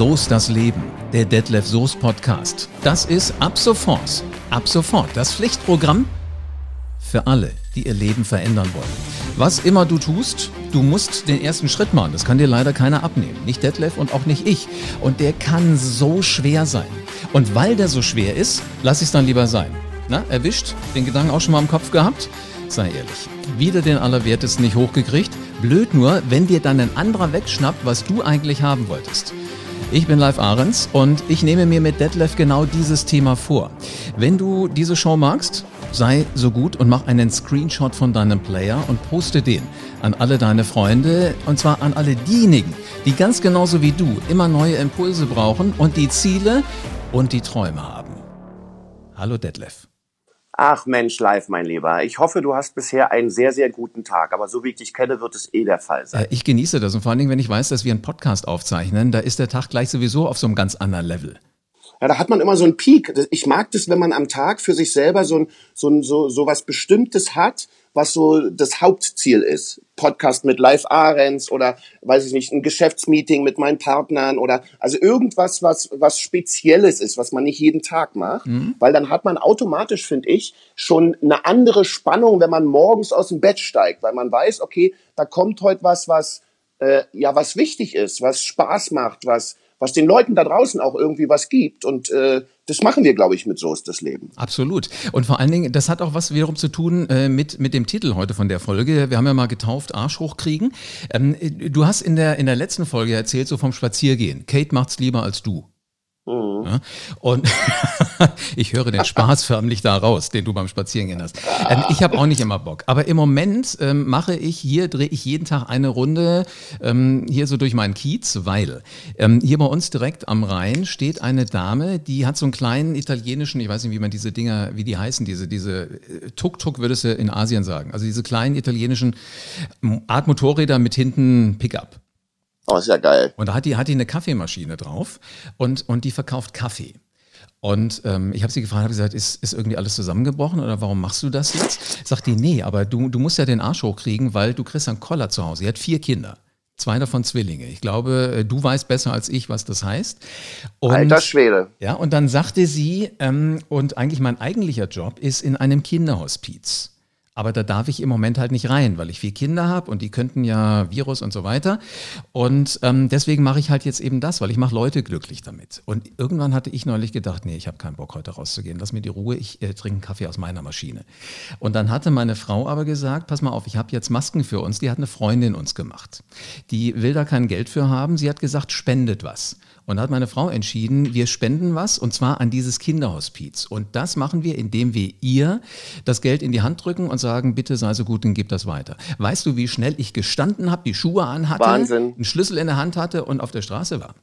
So ist das Leben, der Detlef Soest Podcast. Das ist ab sofort, ab sofort das Pflichtprogramm für alle, die ihr Leben verändern wollen. Was immer du tust, du musst den ersten Schritt machen. Das kann dir leider keiner abnehmen. Nicht Detlef und auch nicht ich. Und der kann so schwer sein. Und weil der so schwer ist, lass ich es dann lieber sein. Na, erwischt? Den Gedanken auch schon mal im Kopf gehabt? Sei ehrlich. Wieder den Allerwertesten nicht hochgekriegt? Blöd nur, wenn dir dann ein anderer wegschnappt, was du eigentlich haben wolltest. Ich bin Live Ahrens und ich nehme mir mit Detlef genau dieses Thema vor. Wenn du diese Show magst, sei so gut und mach einen Screenshot von deinem Player und poste den an alle deine Freunde und zwar an alle diejenigen, die ganz genauso wie du immer neue Impulse brauchen und die Ziele und die Träume haben. Hallo Detlef. Ach Mensch, live, mein Lieber. Ich hoffe, du hast bisher einen sehr, sehr guten Tag. Aber so wie ich dich kenne, wird es eh der Fall sein. Äh, ich genieße das und vor allen Dingen, wenn ich weiß, dass wir einen Podcast aufzeichnen, da ist der Tag gleich sowieso auf so einem ganz anderen Level. Ja, da hat man immer so einen Peak. Ich mag das, wenn man am Tag für sich selber so, ein, so, ein, so, so was Bestimmtes hat, was so das Hauptziel ist. Podcast mit Live Ahrens oder, weiß ich nicht, ein Geschäftsmeeting mit meinen Partnern oder, also irgendwas, was, was Spezielles ist, was man nicht jeden Tag macht. Mhm. Weil dann hat man automatisch, finde ich, schon eine andere Spannung, wenn man morgens aus dem Bett steigt, weil man weiß, okay, da kommt heute was, was, äh, ja, was wichtig ist, was Spaß macht, was, was den Leuten da draußen auch irgendwie was gibt. Und äh, das machen wir, glaube ich, mit So ist das Leben. Absolut. Und vor allen Dingen, das hat auch was wiederum zu tun äh, mit, mit dem Titel heute von der Folge. Wir haben ja mal getauft, Arsch hochkriegen. Ähm, du hast in der, in der letzten Folge erzählt, so vom Spaziergehen. Kate macht's lieber als du. Mhm. Ja? Und ich höre den Spaß förmlich da raus, den du beim Spazierengehen hast. Ähm, ich habe auch nicht immer Bock. Aber im Moment ähm, mache ich hier, drehe ich jeden Tag eine Runde ähm, hier so durch meinen Kiez, weil ähm, hier bei uns direkt am Rhein steht eine Dame, die hat so einen kleinen italienischen, ich weiß nicht, wie man diese Dinger, wie die heißen, diese, diese äh, Tuk-Tuk würdest du in Asien sagen. Also diese kleinen italienischen Art Motorräder mit hinten Pickup. Oh, ist ja geil. Und da hat die, hat die eine Kaffeemaschine drauf und, und die verkauft Kaffee. Und ähm, ich habe sie gefragt, habe gesagt, ist, ist irgendwie alles zusammengebrochen oder warum machst du das jetzt? Sagt die, nee, aber du, du musst ja den Arsch hochkriegen, weil du kriegst einen Koller zu Hause. Sie hat vier Kinder. Zwei davon Zwillinge. Ich glaube, äh, du weißt besser als ich, was das heißt. Und, Alter Schwede. Ja, und dann sagte sie, ähm, und eigentlich mein eigentlicher Job ist in einem Kinderhospiz. Aber da darf ich im Moment halt nicht rein, weil ich vier Kinder habe und die könnten ja Virus und so weiter. Und ähm, deswegen mache ich halt jetzt eben das, weil ich mache Leute glücklich damit. Und irgendwann hatte ich neulich gedacht, nee, ich habe keinen Bock heute rauszugehen. Lass mir die Ruhe, ich äh, trinke einen Kaffee aus meiner Maschine. Und dann hatte meine Frau aber gesagt, pass mal auf, ich habe jetzt Masken für uns. Die hat eine Freundin uns gemacht. Die will da kein Geld für haben. Sie hat gesagt, spendet was. Und da hat meine Frau entschieden, wir spenden was und zwar an dieses Kinderhospiz. Und das machen wir, indem wir ihr das Geld in die Hand drücken und sagen, bitte sei so gut und gib das weiter. Weißt du, wie schnell ich gestanden habe, die Schuhe anhatte, Wahnsinn. einen Schlüssel in der Hand hatte und auf der Straße war?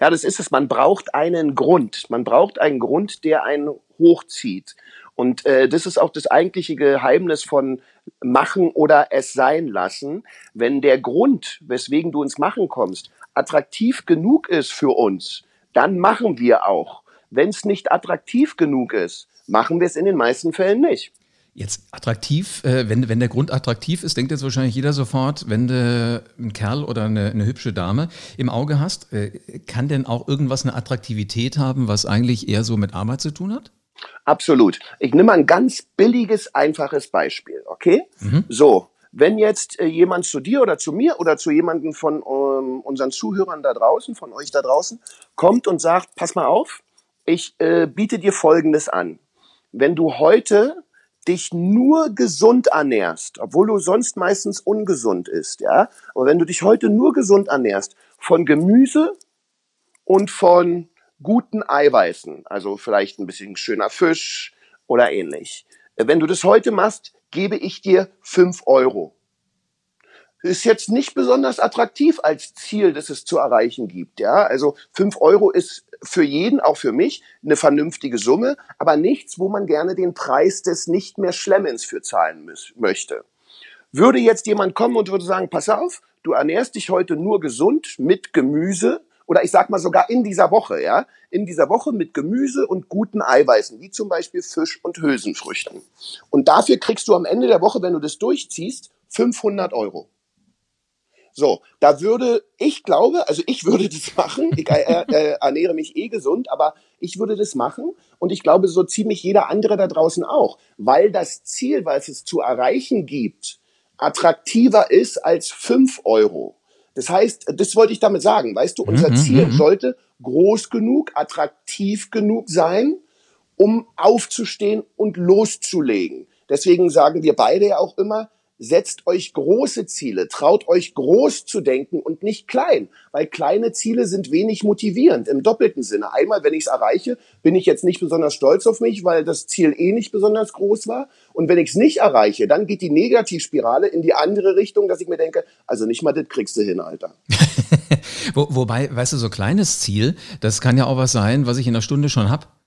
Ja, das ist es. Man braucht einen Grund. Man braucht einen Grund, der einen hochzieht. Und äh, das ist auch das eigentliche Geheimnis von machen oder es sein lassen. Wenn der Grund, weswegen du ins Machen kommst, attraktiv genug ist für uns, dann machen wir auch. Wenn es nicht attraktiv genug ist, machen wir es in den meisten Fällen nicht. Jetzt attraktiv, äh, wenn, wenn der Grund attraktiv ist, denkt jetzt wahrscheinlich jeder sofort, wenn du einen Kerl oder eine, eine hübsche Dame im Auge hast, äh, kann denn auch irgendwas eine Attraktivität haben, was eigentlich eher so mit Arbeit zu tun hat? Absolut. Ich nehme ein ganz billiges, einfaches Beispiel, okay? Mhm. So, wenn jetzt äh, jemand zu dir oder zu mir oder zu jemandem von ähm, unseren Zuhörern da draußen, von euch da draußen, kommt und sagt, pass mal auf, ich äh, biete dir Folgendes an. Wenn du heute dich nur gesund ernährst, obwohl du sonst meistens ungesund isst, ja, aber wenn du dich heute nur gesund ernährst, von Gemüse und von guten Eiweißen, also vielleicht ein bisschen schöner Fisch oder ähnlich. Äh, wenn du das heute machst, gebe ich dir fünf Euro. Ist jetzt nicht besonders attraktiv als Ziel, das es zu erreichen gibt. Ja, also fünf Euro ist für jeden, auch für mich, eine vernünftige Summe, aber nichts, wo man gerne den Preis des nicht mehr Schlemmens für zahlen möchte. Würde jetzt jemand kommen und würde sagen, pass auf, du ernährst dich heute nur gesund mit Gemüse, oder ich sag mal sogar in dieser Woche, ja, in dieser Woche mit Gemüse und guten Eiweißen, wie zum Beispiel Fisch und Hülsenfrüchten. Und dafür kriegst du am Ende der Woche, wenn du das durchziehst, 500 Euro. So, da würde, ich glaube, also ich würde das machen. Ich äh, äh, ernähre mich eh gesund, aber ich würde das machen. Und ich glaube, so ziemlich jeder andere da draußen auch. Weil das Ziel, was es zu erreichen gibt, attraktiver ist als fünf Euro. Das heißt, das wollte ich damit sagen. Weißt du, unser mhm, Ziel mhm. sollte groß genug, attraktiv genug sein, um aufzustehen und loszulegen. Deswegen sagen wir beide ja auch immer, setzt euch große Ziele, traut euch groß zu denken und nicht klein, weil kleine Ziele sind wenig motivierend im doppelten Sinne. Einmal, wenn ich es erreiche, bin ich jetzt nicht besonders stolz auf mich, weil das Ziel eh nicht besonders groß war. Und wenn ich es nicht erreiche, dann geht die Negativspirale in die andere Richtung, dass ich mir denke, also nicht mal das kriegst du hin, Alter. Wo, wobei, weißt du, so kleines Ziel, das kann ja auch was sein, was ich in einer Stunde schon hab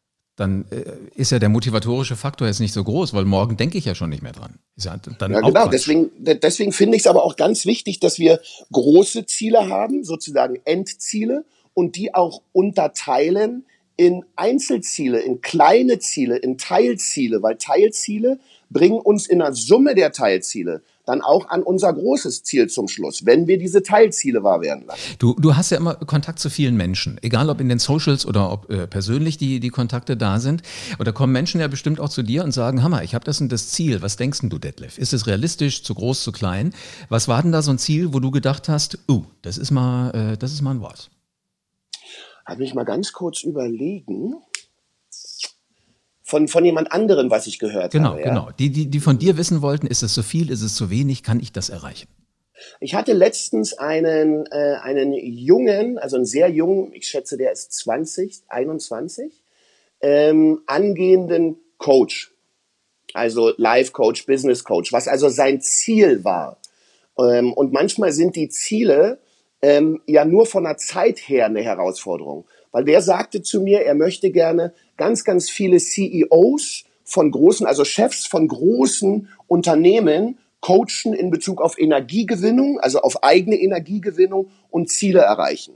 dann äh, ist ja der motivatorische Faktor jetzt nicht so groß, weil morgen denke ich ja schon nicht mehr dran. Ja ja, genau. Deswegen, deswegen finde ich es aber auch ganz wichtig, dass wir große Ziele haben, sozusagen Endziele, und die auch unterteilen in Einzelziele, in kleine Ziele, in Teilziele, weil Teilziele bringen uns in der Summe der Teilziele dann auch an unser großes Ziel zum Schluss, wenn wir diese Teilziele wahr werden lassen. Du, du hast ja immer Kontakt zu vielen Menschen, egal ob in den Socials oder ob äh, persönlich die, die Kontakte da sind. Oder kommen Menschen ja bestimmt auch zu dir und sagen, Hammer, ich habe das und das Ziel. Was denkst du, Detlef? Ist es realistisch, zu groß, zu klein? Was war denn da so ein Ziel, wo du gedacht hast, uh, das ist mal, äh, das ist mal ein Wort? Habe mich mal ganz kurz überlegen von, von jemand anderem, was ich gehört genau, habe. Genau, genau. Die, die, die von dir wissen wollten, ist es zu viel, ist es zu wenig, kann ich das erreichen? Ich hatte letztens einen, äh, einen jungen, also einen sehr jungen, ich schätze, der ist 20, 21, ähm, angehenden Coach. Also Life Coach, Business Coach, was also sein Ziel war. Ähm, und manchmal sind die Ziele ähm, ja nur von der Zeit her eine Herausforderung. Weil der sagte zu mir, er möchte gerne ganz, ganz viele CEOs von großen, also Chefs von großen Unternehmen coachen in Bezug auf Energiegewinnung, also auf eigene Energiegewinnung und Ziele erreichen.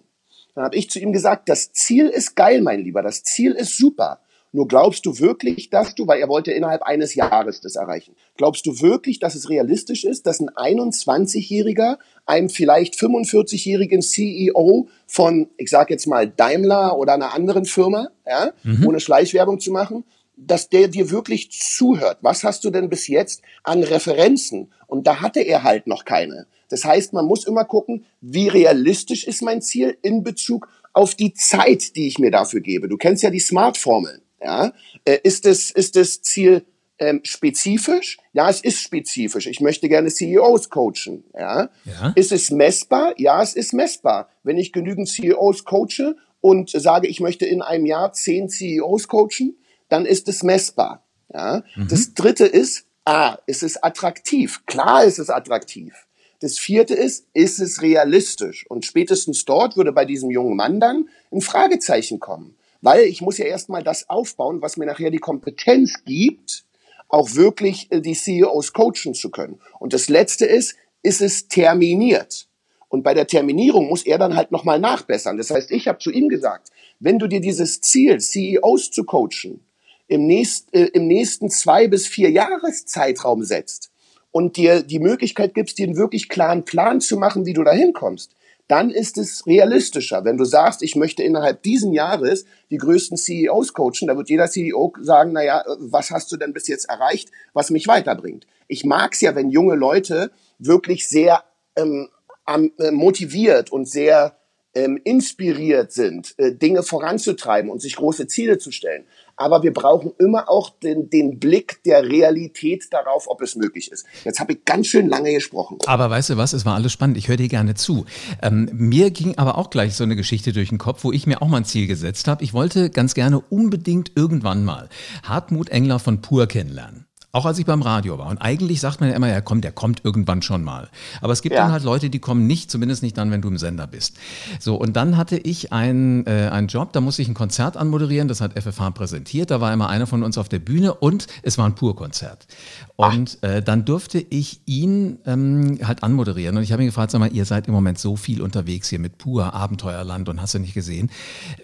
Dann habe ich zu ihm gesagt, das Ziel ist geil, mein Lieber, das Ziel ist super. Nur glaubst du wirklich, dass du, weil er wollte innerhalb eines Jahres das erreichen, glaubst du wirklich, dass es realistisch ist, dass ein 21-Jähriger einem vielleicht 45-jährigen CEO von, ich sage jetzt mal Daimler oder einer anderen Firma, ja, mhm. ohne Schleichwerbung zu machen, dass der dir wirklich zuhört. Was hast du denn bis jetzt an Referenzen? Und da hatte er halt noch keine. Das heißt, man muss immer gucken, wie realistisch ist mein Ziel in Bezug auf die Zeit, die ich mir dafür gebe. Du kennst ja die Smart-Formeln. Ja? Äh, ist, das, ist das Ziel ähm, spezifisch? Ja, es ist spezifisch. Ich möchte gerne CEOs coachen. Ja? ja? Ist es messbar? Ja, es ist messbar. Wenn ich genügend CEOs coache und sage, ich möchte in einem Jahr zehn CEOs coachen, dann ist es messbar. Ja? Mhm. Das dritte ist, ah, ist es attraktiv? Klar ist es attraktiv. Das vierte ist, ist es realistisch? Und spätestens dort würde bei diesem jungen Mann dann ein Fragezeichen kommen. Weil ich muss ja erstmal das aufbauen, was mir nachher die Kompetenz gibt, auch wirklich äh, die CEOs coachen zu können. Und das Letzte ist, ist es terminiert. Und bei der Terminierung muss er dann halt nochmal nachbessern. Das heißt, ich habe zu ihm gesagt, wenn du dir dieses Ziel, CEOs zu coachen, im, nächst, äh, im nächsten zwei bis vier Jahreszeitraum setzt und dir die Möglichkeit gibst, dir einen wirklich klaren Plan zu machen, wie du da hinkommst, dann ist es realistischer. Wenn du sagst, ich möchte innerhalb diesen Jahres die größten CEOs coachen, da wird jeder CEO sagen, naja, was hast du denn bis jetzt erreicht, was mich weiterbringt? Ich mag's ja, wenn junge Leute wirklich sehr ähm, äh, motiviert und sehr ähm, inspiriert sind, äh, Dinge voranzutreiben und sich große Ziele zu stellen aber wir brauchen immer auch den, den Blick der Realität darauf, ob es möglich ist. Jetzt habe ich ganz schön lange gesprochen. Aber weißt du was, es war alles spannend, ich höre dir gerne zu. Ähm, mir ging aber auch gleich so eine Geschichte durch den Kopf, wo ich mir auch mal ein Ziel gesetzt habe. Ich wollte ganz gerne unbedingt irgendwann mal Hartmut Engler von Pur kennenlernen. Auch als ich beim Radio war. Und eigentlich sagt man ja immer, ja komm, der kommt irgendwann schon mal. Aber es gibt ja. dann halt Leute, die kommen nicht, zumindest nicht dann, wenn du im Sender bist. So, und dann hatte ich einen, äh, einen Job, da musste ich ein Konzert anmoderieren, das hat FFH präsentiert. Da war immer einer von uns auf der Bühne und es war ein Pur-Konzert. Und äh, dann durfte ich ihn ähm, halt anmoderieren. Und ich habe ihn gefragt, sag mal, ihr seid im Moment so viel unterwegs hier mit Pur, Abenteuerland und hast du nicht gesehen.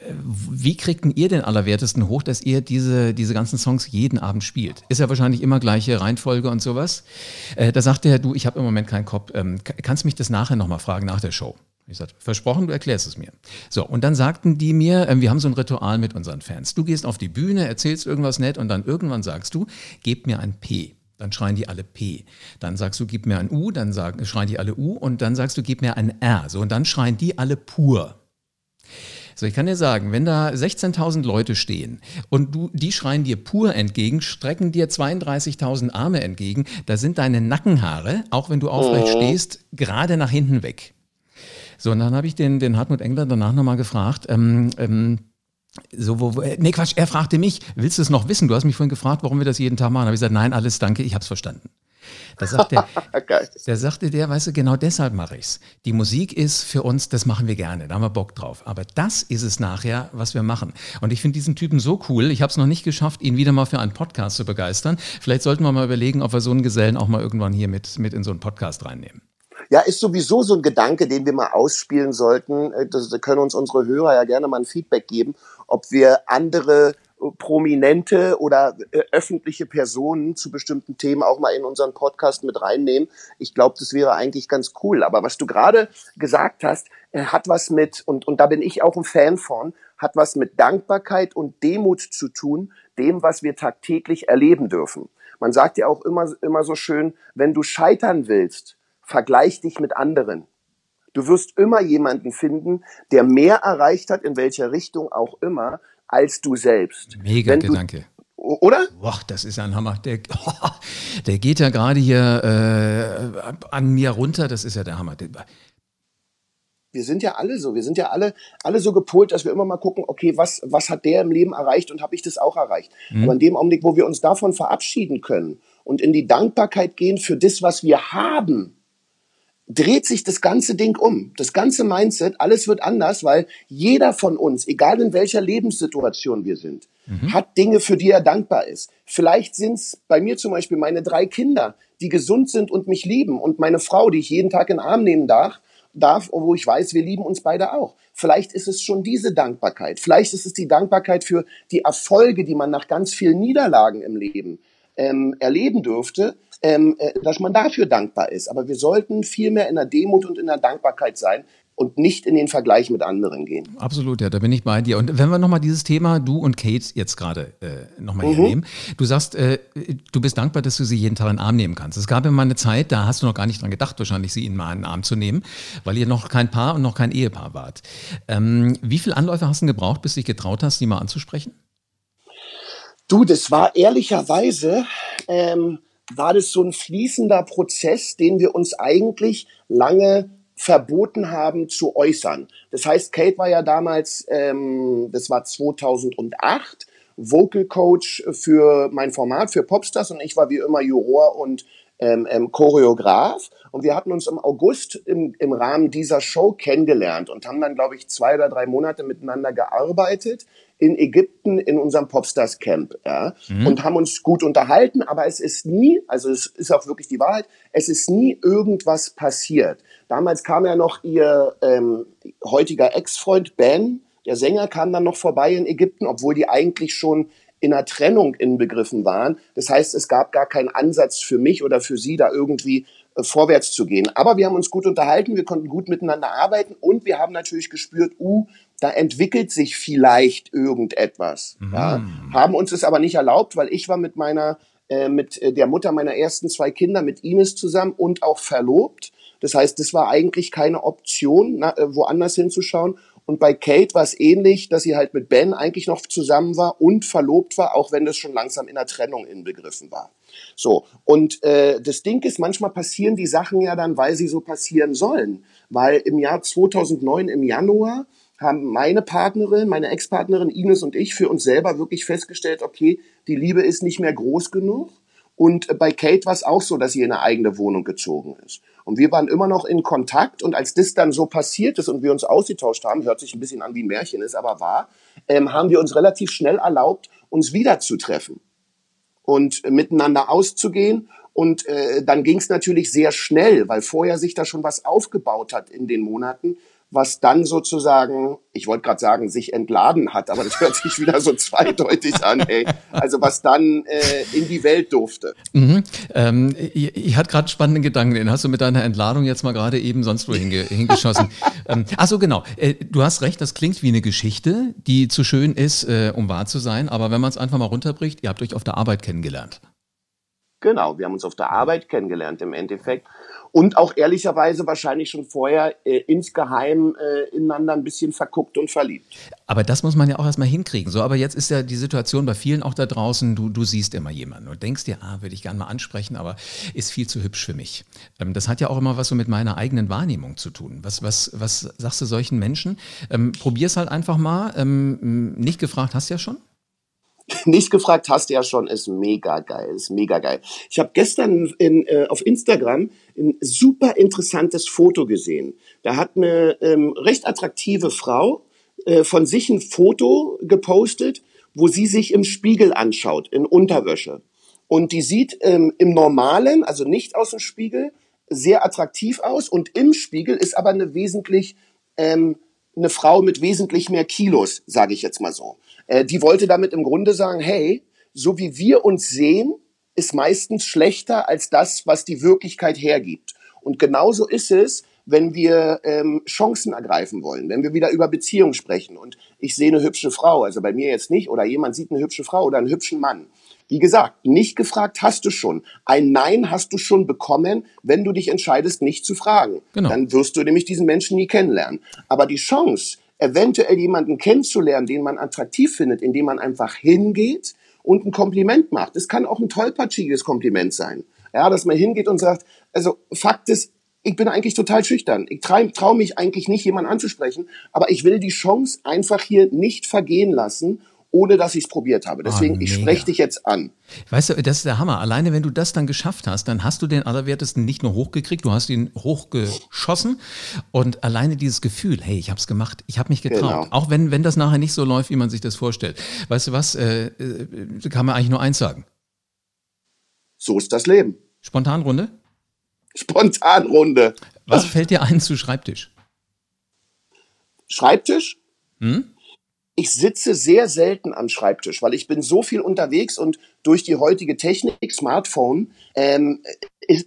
Äh, wie kriegt ihr den Allerwertesten hoch, dass ihr diese, diese ganzen Songs jeden Abend spielt? Ist ja wahrscheinlich immer gleiche Reihenfolge und sowas. Äh, da sagte er, du, ich habe im Moment keinen Kopf, ähm, kannst mich das nachher nochmal fragen, nach der Show. Ich sagte, versprochen, du erklärst es mir. So, und dann sagten die mir, äh, wir haben so ein Ritual mit unseren Fans. Du gehst auf die Bühne, erzählst irgendwas nett und dann irgendwann sagst du, gebt mir ein P. Dann schreien die alle P. Dann sagst du, gib mir ein U, dann sagen, schreien die alle U und dann sagst du, gib mir ein R. So, und dann schreien die alle pur. So, ich kann dir sagen, wenn da 16.000 Leute stehen und du, die schreien dir pur entgegen, strecken dir 32.000 Arme entgegen, da sind deine Nackenhaare, auch wenn du aufrecht oh. stehst, gerade nach hinten weg. So, und dann habe ich den, den Hartmut Engler danach nochmal gefragt, ähm, ähm, so, wo, wo, nee, Quatsch, er fragte mich, willst du es noch wissen? Du hast mich vorhin gefragt, warum wir das jeden Tag machen. Da habe ich gesagt, nein, alles danke, ich habe es verstanden. Da sagt der, der sagte der, weißt du, genau deshalb mache ich's. Die Musik ist für uns, das machen wir gerne, da haben wir Bock drauf. Aber das ist es nachher, was wir machen. Und ich finde diesen Typen so cool. Ich habe es noch nicht geschafft, ihn wieder mal für einen Podcast zu begeistern. Vielleicht sollten wir mal überlegen, ob wir so einen Gesellen auch mal irgendwann hier mit, mit in so einen Podcast reinnehmen. Ja, ist sowieso so ein Gedanke, den wir mal ausspielen sollten. Äh, da können uns unsere Hörer ja gerne mal ein Feedback geben, ob wir andere prominente oder äh, öffentliche Personen zu bestimmten Themen auch mal in unseren Podcast mit reinnehmen. Ich glaube, das wäre eigentlich ganz cool. Aber was du gerade gesagt hast, äh, hat was mit, und, und da bin ich auch ein Fan von, hat was mit Dankbarkeit und Demut zu tun, dem, was wir tagtäglich erleben dürfen. Man sagt ja auch immer, immer so schön, wenn du scheitern willst, vergleich dich mit anderen. Du wirst immer jemanden finden, der mehr erreicht hat, in welcher Richtung auch immer, als du selbst. Mega Wenn Gedanke. Du, oder? Boah, das ist ein Hammer. Der, oh, der geht ja gerade hier äh, an mir runter. Das ist ja der Hammer. Wir sind ja alle so. Wir sind ja alle, alle so gepolt, dass wir immer mal gucken, okay, was, was hat der im Leben erreicht und habe ich das auch erreicht? Mhm. Aber in dem Augenblick, wo wir uns davon verabschieden können und in die Dankbarkeit gehen für das, was wir haben, dreht sich das ganze Ding um. Das ganze Mindset, alles wird anders, weil jeder von uns, egal in welcher Lebenssituation wir sind, mhm. hat Dinge, für die er dankbar ist. Vielleicht sind es bei mir zum Beispiel meine drei Kinder, die gesund sind und mich lieben und meine Frau, die ich jeden Tag in den Arm nehmen darf, darf, wo ich weiß, wir lieben uns beide auch. Vielleicht ist es schon diese Dankbarkeit. Vielleicht ist es die Dankbarkeit für die Erfolge, die man nach ganz vielen Niederlagen im Leben ähm, erleben dürfte, ähm, äh, dass man dafür dankbar ist. Aber wir sollten viel mehr in der Demut und in der Dankbarkeit sein und nicht in den Vergleich mit anderen gehen. Absolut, ja, da bin ich bei dir. Und wenn wir nochmal dieses Thema, du und Kate jetzt gerade äh, nochmal mhm. hernehmen. Du sagst, äh, du bist dankbar, dass du sie jeden Tag in den Arm nehmen kannst. Es gab ja mal eine Zeit, da hast du noch gar nicht dran gedacht, wahrscheinlich sie in mal in den Arm zu nehmen, weil ihr noch kein Paar und noch kein Ehepaar wart. Ähm, wie viele Anläufe hast du gebraucht, bis du dich getraut hast, sie mal anzusprechen? Du, das war ehrlicherweise ähm, war das so ein fließender Prozess, den wir uns eigentlich lange verboten haben zu äußern. Das heißt, Kate war ja damals, ähm, das war 2008, Vocal Coach für mein Format, für Popstars und ich war wie immer Juror und ähm, ähm, Choreograf. Und wir hatten uns im August im, im Rahmen dieser Show kennengelernt und haben dann, glaube ich, zwei oder drei Monate miteinander gearbeitet in Ägypten in unserem Popstars Camp ja, mhm. und haben uns gut unterhalten, aber es ist nie, also es ist auch wirklich die Wahrheit, es ist nie irgendwas passiert. Damals kam ja noch ihr ähm, heutiger Ex-Freund Ben, der Sänger, kam dann noch vorbei in Ägypten, obwohl die eigentlich schon in einer Trennung inbegriffen waren. Das heißt, es gab gar keinen Ansatz für mich oder für sie, da irgendwie äh, vorwärts zu gehen. Aber wir haben uns gut unterhalten, wir konnten gut miteinander arbeiten und wir haben natürlich gespürt, uh, da entwickelt sich vielleicht irgendetwas. Mhm. Ja, haben uns es aber nicht erlaubt, weil ich war mit meiner, äh, mit äh, der Mutter meiner ersten zwei Kinder, mit Ines zusammen und auch verlobt. Das heißt, das war eigentlich keine Option, na, äh, woanders hinzuschauen. Und bei Kate war es ähnlich, dass sie halt mit Ben eigentlich noch zusammen war und verlobt war, auch wenn das schon langsam in der Trennung inbegriffen war. So, und äh, das Ding ist, manchmal passieren die Sachen ja dann, weil sie so passieren sollen. Weil im Jahr 2009, im Januar, haben meine Partnerin, meine Ex-Partnerin Ines und ich für uns selber wirklich festgestellt, okay, die Liebe ist nicht mehr groß genug. Und bei Kate war es auch so, dass sie in eine eigene Wohnung gezogen ist. Und wir waren immer noch in Kontakt. Und als das dann so passiert ist und wir uns ausgetauscht haben, hört sich ein bisschen an wie ein Märchen, ist aber wahr, ähm, haben wir uns relativ schnell erlaubt, uns wiederzutreffen und miteinander auszugehen. Und äh, dann ging es natürlich sehr schnell, weil vorher sich da schon was aufgebaut hat in den Monaten, was dann sozusagen, ich wollte gerade sagen, sich entladen hat, aber das hört sich wieder so zweideutig an, ey. Also was dann äh, in die Welt durfte. Mhm. Ähm, ich, ich hatte gerade spannenden Gedanken, den hast du mit deiner Entladung jetzt mal gerade eben sonst wo hinge hingeschossen. ähm, ach so, genau. Äh, du hast recht, das klingt wie eine Geschichte, die zu schön ist, äh, um wahr zu sein, aber wenn man es einfach mal runterbricht, ihr habt euch auf der Arbeit kennengelernt. Genau, wir haben uns auf der Arbeit kennengelernt im Endeffekt und auch ehrlicherweise wahrscheinlich schon vorher äh, insgeheim äh, ineinander ein bisschen verguckt und verliebt. Aber das muss man ja auch erstmal hinkriegen. So, aber jetzt ist ja die Situation bei vielen auch da draußen, du, du siehst immer jemanden und denkst dir, ah, würde ich gerne mal ansprechen, aber ist viel zu hübsch für mich. Ähm, das hat ja auch immer was so mit meiner eigenen Wahrnehmung zu tun. Was, was, was sagst du solchen Menschen? Ähm, probier's halt einfach mal. Ähm, nicht gefragt hast du ja schon? Nicht gefragt hast du ja schon, ist mega geil, ist mega geil. Ich habe gestern in, äh, auf Instagram ein super interessantes Foto gesehen. Da hat eine ähm, recht attraktive Frau äh, von sich ein Foto gepostet, wo sie sich im Spiegel anschaut, in Unterwäsche. Und die sieht ähm, im Normalen, also nicht aus dem Spiegel, sehr attraktiv aus und im Spiegel ist aber eine wesentlich ähm, eine Frau mit wesentlich mehr Kilos, sage ich jetzt mal so. Äh, die wollte damit im Grunde sagen, hey, so wie wir uns sehen, ist meistens schlechter als das, was die Wirklichkeit hergibt. Und genauso ist es, wenn wir ähm, Chancen ergreifen wollen, wenn wir wieder über Beziehungen sprechen und ich sehe eine hübsche Frau, also bei mir jetzt nicht, oder jemand sieht eine hübsche Frau oder einen hübschen Mann. Wie gesagt, nicht gefragt hast du schon. Ein Nein hast du schon bekommen, wenn du dich entscheidest, nicht zu fragen. Genau. Dann wirst du nämlich diesen Menschen nie kennenlernen. Aber die Chance, eventuell jemanden kennenzulernen, den man attraktiv findet, indem man einfach hingeht und ein Kompliment macht. Es kann auch ein tollpatschiges Kompliment sein. Ja, dass man hingeht und sagt, also Fakt ist, ich bin eigentlich total schüchtern. Ich traue trau mich eigentlich nicht, jemanden anzusprechen, aber ich will die Chance einfach hier nicht vergehen lassen ohne dass ich es probiert habe. Deswegen, oh, ich spreche dich jetzt an. Weißt du, das ist der Hammer. Alleine wenn du das dann geschafft hast, dann hast du den Allerwertesten nicht nur hochgekriegt, du hast ihn hochgeschossen. Und alleine dieses Gefühl, hey, ich habe es gemacht, ich habe mich getraut. Genau. Auch wenn, wenn das nachher nicht so läuft, wie man sich das vorstellt. Weißt du was, äh, äh, kann man eigentlich nur eins sagen. So ist das Leben. Spontanrunde? Spontanrunde. Was fällt dir ein zu Schreibtisch? Schreibtisch? Hm? Ich sitze sehr selten am Schreibtisch, weil ich bin so viel unterwegs und durch die heutige Technik, Smartphone, ähm,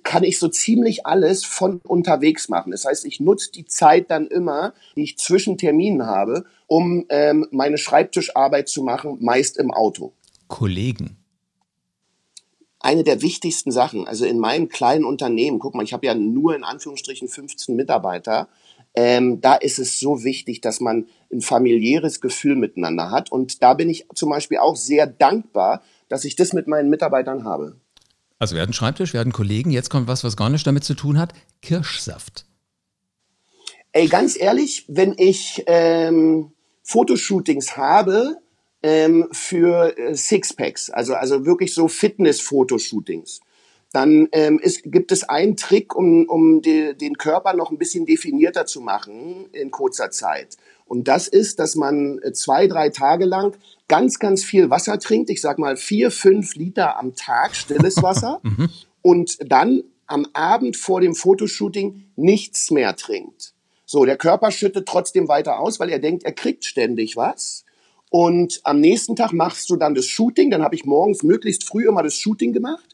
kann ich so ziemlich alles von unterwegs machen. Das heißt, ich nutze die Zeit dann immer, die ich zwischen Terminen habe, um ähm, meine Schreibtischarbeit zu machen, meist im Auto. Kollegen. Eine der wichtigsten Sachen, also in meinem kleinen Unternehmen, guck mal, ich habe ja nur in Anführungsstrichen 15 Mitarbeiter, ähm, da ist es so wichtig, dass man ein familiäres Gefühl miteinander hat. Und da bin ich zum Beispiel auch sehr dankbar, dass ich das mit meinen Mitarbeitern habe. Also wir hatten Schreibtisch, wir hatten Kollegen, jetzt kommt was, was gar nichts damit zu tun hat, Kirschsaft. Ey, ganz ehrlich, wenn ich ähm, Fotoshootings habe ähm, für äh, Sixpacks, also, also wirklich so Fitness-Fotoshootings, dann ähm, ist, gibt es einen Trick, um, um die, den Körper noch ein bisschen definierter zu machen in kurzer Zeit. Und das ist, dass man äh, zwei, drei Tage lang ganz, ganz viel Wasser trinkt. Ich sag mal vier, fünf Liter am Tag stilles Wasser. Mhm. und dann am Abend vor dem Fotoshooting nichts mehr trinkt. So, der Körper schüttet trotzdem weiter aus, weil er denkt, er kriegt ständig was. Und am nächsten Tag machst du dann das Shooting. Dann habe ich morgens möglichst früh immer das Shooting gemacht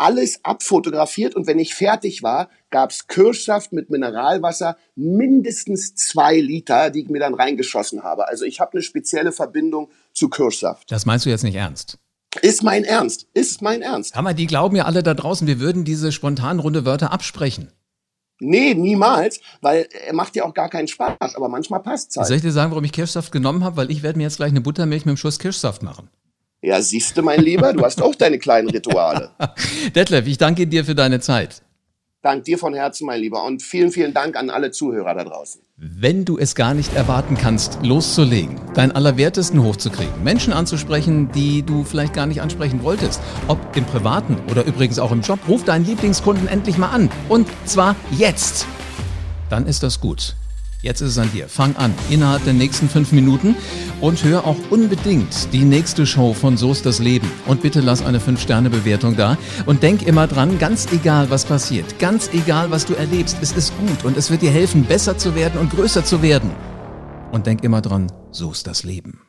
alles abfotografiert und wenn ich fertig war, gab's Kirschsaft mit Mineralwasser, mindestens zwei Liter, die ich mir dann reingeschossen habe. Also ich habe eine spezielle Verbindung zu Kirschsaft. Das meinst du jetzt nicht ernst? Ist mein Ernst, ist mein Ernst. Hammer, die glauben ja alle da draußen, wir würden diese spontan runde Wörter absprechen. Nee, niemals, weil er macht ja auch gar keinen Spaß, aber manchmal passt's halt. Soll ich dir sagen, warum ich Kirschsaft genommen habe? Weil ich werde mir jetzt gleich eine Buttermilch mit einem Schuss Kirschsaft machen. Ja, siehst du, mein Lieber, du hast auch deine kleinen Rituale. Detlef, ich danke dir für deine Zeit. Dank dir von Herzen, mein Lieber. Und vielen, vielen Dank an alle Zuhörer da draußen. Wenn du es gar nicht erwarten kannst, loszulegen, dein Allerwertesten hochzukriegen, Menschen anzusprechen, die du vielleicht gar nicht ansprechen wolltest, ob im Privaten oder übrigens auch im Job, ruf deinen Lieblingskunden endlich mal an. Und zwar jetzt. Dann ist das gut. Jetzt ist es an dir. Fang an innerhalb der nächsten fünf Minuten und hör auch unbedingt die nächste Show von So ist das Leben. Und bitte lass eine 5-Sterne-Bewertung da. Und denk immer dran, ganz egal was passiert, ganz egal was du erlebst, es ist gut und es wird dir helfen, besser zu werden und größer zu werden. Und denk immer dran, so ist das Leben.